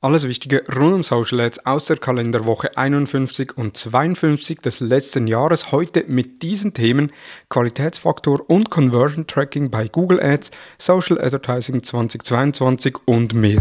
Alles Wichtige rund um Social Ads aus der Kalenderwoche 51 und 52 des letzten Jahres heute mit diesen Themen Qualitätsfaktor und Conversion Tracking bei Google Ads, Social Advertising 2022 und mehr.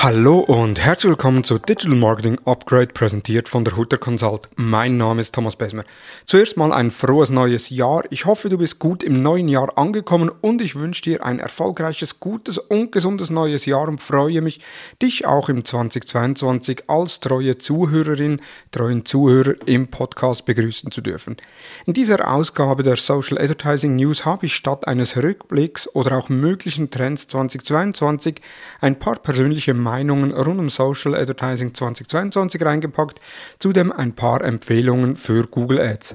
Hallo und herzlich willkommen zu Digital Marketing Upgrade, präsentiert von der Hutter Consult. Mein Name ist Thomas Besmer. Zuerst mal ein frohes neues Jahr. Ich hoffe, du bist gut im neuen Jahr angekommen und ich wünsche dir ein erfolgreiches, gutes und gesundes neues Jahr und freue mich, dich auch im 2022 als treue Zuhörerin, treuen Zuhörer im Podcast begrüßen zu dürfen. In dieser Ausgabe der Social Advertising News habe ich statt eines Rückblicks oder auch möglichen Trends 2022 ein paar persönliche Meinungen rund um Social Advertising 2022 reingepackt, zudem ein paar Empfehlungen für Google Ads.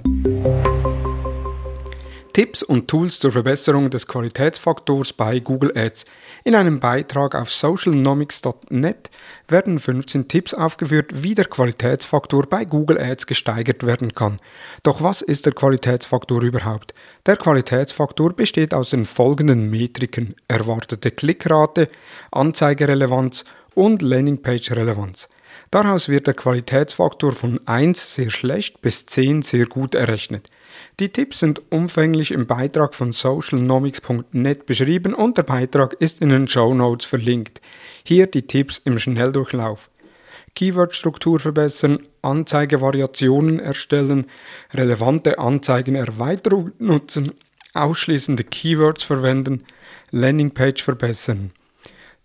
Tipps und Tools zur Verbesserung des Qualitätsfaktors bei Google Ads. In einem Beitrag auf socialnomics.net werden 15 Tipps aufgeführt, wie der Qualitätsfaktor bei Google Ads gesteigert werden kann. Doch was ist der Qualitätsfaktor überhaupt? Der Qualitätsfaktor besteht aus den folgenden Metriken: erwartete Klickrate, Anzeigerelevanz und Landingpage-Relevanz. Daraus wird der Qualitätsfaktor von 1 sehr schlecht bis 10 sehr gut errechnet. Die Tipps sind umfänglich im Beitrag von socialnomics.net beschrieben und der Beitrag ist in den Show Notes verlinkt. Hier die Tipps im Schnelldurchlauf. Keyword-Struktur verbessern, Anzeigevariationen erstellen, relevante Anzeigenerweiterung nutzen, ausschließende Keywords verwenden, Landingpage verbessern.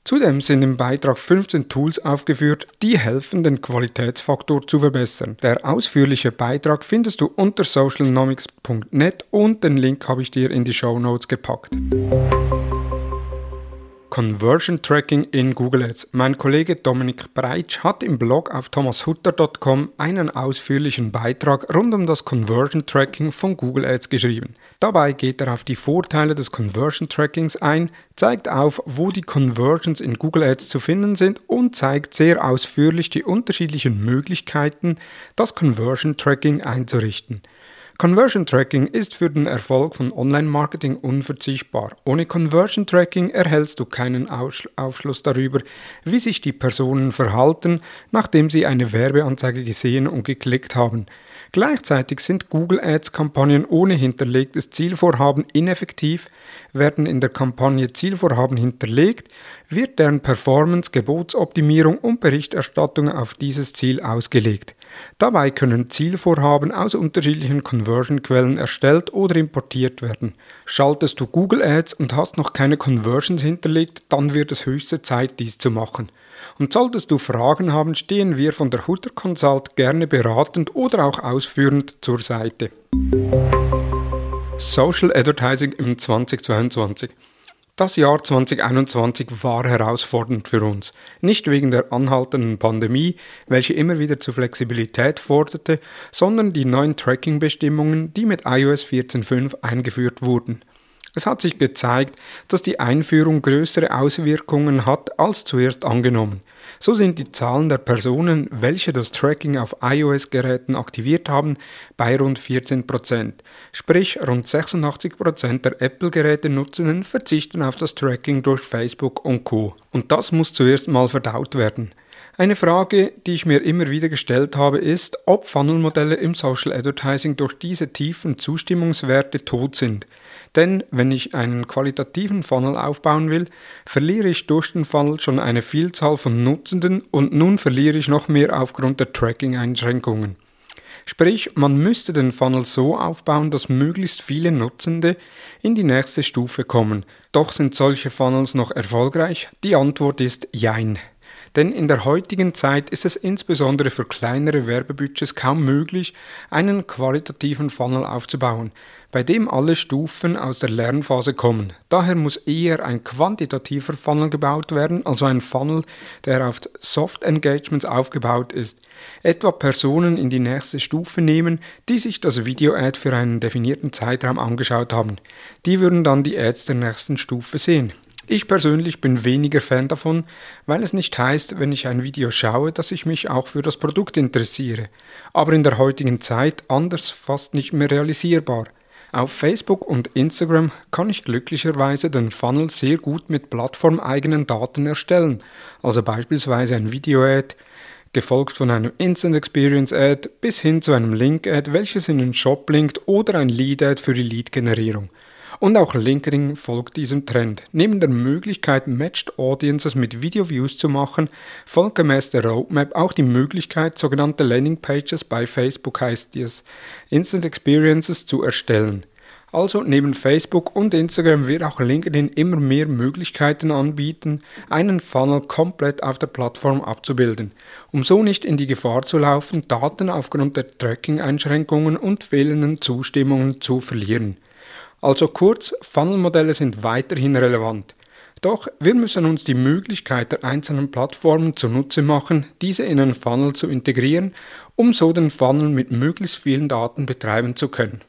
Zudem sind im Beitrag 15 Tools aufgeführt, die helfen, den Qualitätsfaktor zu verbessern. Der ausführliche Beitrag findest du unter socialnomics.net und den Link habe ich dir in die Show Notes gepackt. Conversion Tracking in Google Ads. Mein Kollege Dominik Breitsch hat im Blog auf thomashutter.com einen ausführlichen Beitrag rund um das Conversion Tracking von Google Ads geschrieben. Dabei geht er auf die Vorteile des Conversion Trackings ein, zeigt auf, wo die Conversions in Google Ads zu finden sind und zeigt sehr ausführlich die unterschiedlichen Möglichkeiten, das Conversion Tracking einzurichten. Conversion Tracking ist für den Erfolg von Online-Marketing unverzichtbar. Ohne Conversion Tracking erhältst du keinen Aufschluss darüber, wie sich die Personen verhalten, nachdem sie eine Werbeanzeige gesehen und geklickt haben. Gleichzeitig sind Google Ads-Kampagnen ohne hinterlegtes Zielvorhaben ineffektiv. Werden in der Kampagne Zielvorhaben hinterlegt, wird deren Performance, Gebotsoptimierung und Berichterstattung auf dieses Ziel ausgelegt. Dabei können Zielvorhaben aus unterschiedlichen Conversion-Quellen erstellt oder importiert werden. Schaltest du Google Ads und hast noch keine Conversions hinterlegt, dann wird es höchste Zeit, dies zu machen. Und solltest du Fragen haben, stehen wir von der Hutter Consult gerne beratend oder auch ausführend zur Seite. Social Advertising im 2022 das Jahr 2021 war herausfordernd für uns. Nicht wegen der anhaltenden Pandemie, welche immer wieder zu Flexibilität forderte, sondern die neuen Tracking-Bestimmungen, die mit iOS 14.5 eingeführt wurden. Es hat sich gezeigt, dass die Einführung größere Auswirkungen hat als zuerst angenommen. So sind die Zahlen der Personen, welche das Tracking auf iOS-Geräten aktiviert haben, bei rund 14%. Sprich, rund 86% der Apple-Geräte-Nutzenden verzichten auf das Tracking durch Facebook und Co. Und das muss zuerst mal verdaut werden. Eine Frage, die ich mir immer wieder gestellt habe, ist, ob Funnelmodelle im Social Advertising durch diese tiefen Zustimmungswerte tot sind. Denn wenn ich einen qualitativen Funnel aufbauen will, verliere ich durch den Funnel schon eine Vielzahl von Nutzenden und nun verliere ich noch mehr aufgrund der Tracking-Einschränkungen. Sprich, man müsste den Funnel so aufbauen, dass möglichst viele Nutzende in die nächste Stufe kommen. Doch sind solche Funnels noch erfolgreich? Die Antwort ist Jein. Denn in der heutigen Zeit ist es insbesondere für kleinere Werbebudgets kaum möglich, einen qualitativen Funnel aufzubauen, bei dem alle Stufen aus der Lernphase kommen. Daher muss eher ein quantitativer Funnel gebaut werden, also ein Funnel, der auf Soft Engagements aufgebaut ist. Etwa Personen in die nächste Stufe nehmen, die sich das Video-Ad für einen definierten Zeitraum angeschaut haben. Die würden dann die Ads der nächsten Stufe sehen. Ich persönlich bin weniger Fan davon, weil es nicht heißt, wenn ich ein Video schaue, dass ich mich auch für das Produkt interessiere. Aber in der heutigen Zeit anders fast nicht mehr realisierbar. Auf Facebook und Instagram kann ich glücklicherweise den Funnel sehr gut mit plattformeigenen Daten erstellen, also beispielsweise ein Video-Ad, gefolgt von einem Instant Experience Ad bis hin zu einem Link Ad, welches in den Shop linkt oder ein Lead Ad für die Lead-Generierung. Und auch LinkedIn folgt diesem Trend. Neben der Möglichkeit, Matched Audiences mit Video Views zu machen, folgt gemäß der Roadmap auch die Möglichkeit, sogenannte Landing Pages bei Facebook heißt dies, Instant Experiences zu erstellen. Also neben Facebook und Instagram wird auch LinkedIn immer mehr Möglichkeiten anbieten, einen Funnel komplett auf der Plattform abzubilden, um so nicht in die Gefahr zu laufen, Daten aufgrund der Tracking-Einschränkungen und fehlenden Zustimmungen zu verlieren. Also kurz, Funnelmodelle sind weiterhin relevant. Doch wir müssen uns die Möglichkeit der einzelnen Plattformen zunutze machen, diese in einen Funnel zu integrieren, um so den Funnel mit möglichst vielen Daten betreiben zu können.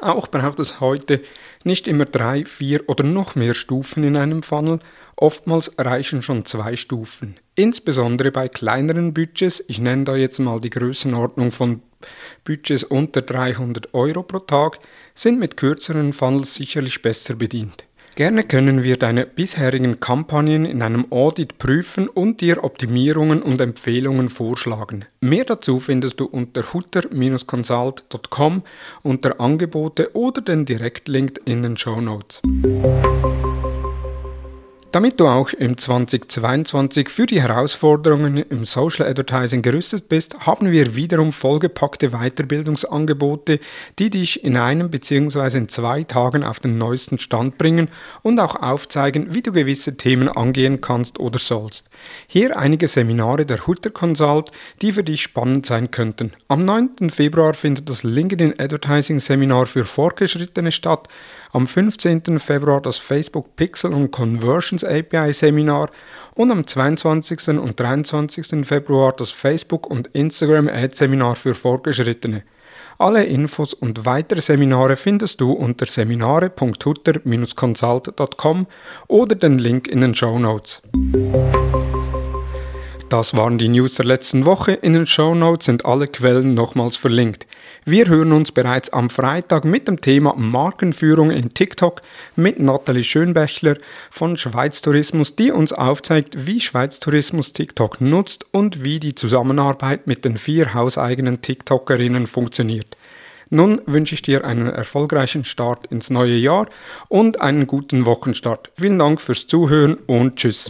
Auch braucht es heute nicht immer drei, vier oder noch mehr Stufen in einem Funnel, oftmals reichen schon zwei Stufen. Insbesondere bei kleineren Budgets, ich nenne da jetzt mal die Größenordnung von Budgets unter 300 Euro pro Tag, sind mit kürzeren Funnels sicherlich besser bedient. Gerne können wir deine bisherigen Kampagnen in einem Audit prüfen und dir Optimierungen und Empfehlungen vorschlagen. Mehr dazu findest du unter hutter-consult.com unter Angebote oder den Direktlink in den Show Notes. Damit du auch im 2022 für die Herausforderungen im Social Advertising gerüstet bist, haben wir wiederum vollgepackte Weiterbildungsangebote, die dich in einem bzw. in zwei Tagen auf den neuesten Stand bringen und auch aufzeigen, wie du gewisse Themen angehen kannst oder sollst. Hier einige Seminare der Hutter Consult, die für dich spannend sein könnten. Am 9. Februar findet das LinkedIn Advertising Seminar für Fortgeschrittene statt am 15. Februar das Facebook Pixel und Conversions API Seminar und am 22. und 23. Februar das Facebook und Instagram Ad Seminar für Fortgeschrittene. Alle Infos und weitere Seminare findest du unter seminare.hutter-consult.com oder den Link in den Show Notes. Das waren die News der letzten Woche. In den Show Notes sind alle Quellen nochmals verlinkt. Wir hören uns bereits am Freitag mit dem Thema Markenführung in TikTok mit Nathalie Schönbächler von Schweiz Tourismus, die uns aufzeigt, wie Schweiz Tourismus TikTok nutzt und wie die Zusammenarbeit mit den vier hauseigenen TikTokerinnen funktioniert. Nun wünsche ich dir einen erfolgreichen Start ins neue Jahr und einen guten Wochenstart. Vielen Dank fürs Zuhören und Tschüss.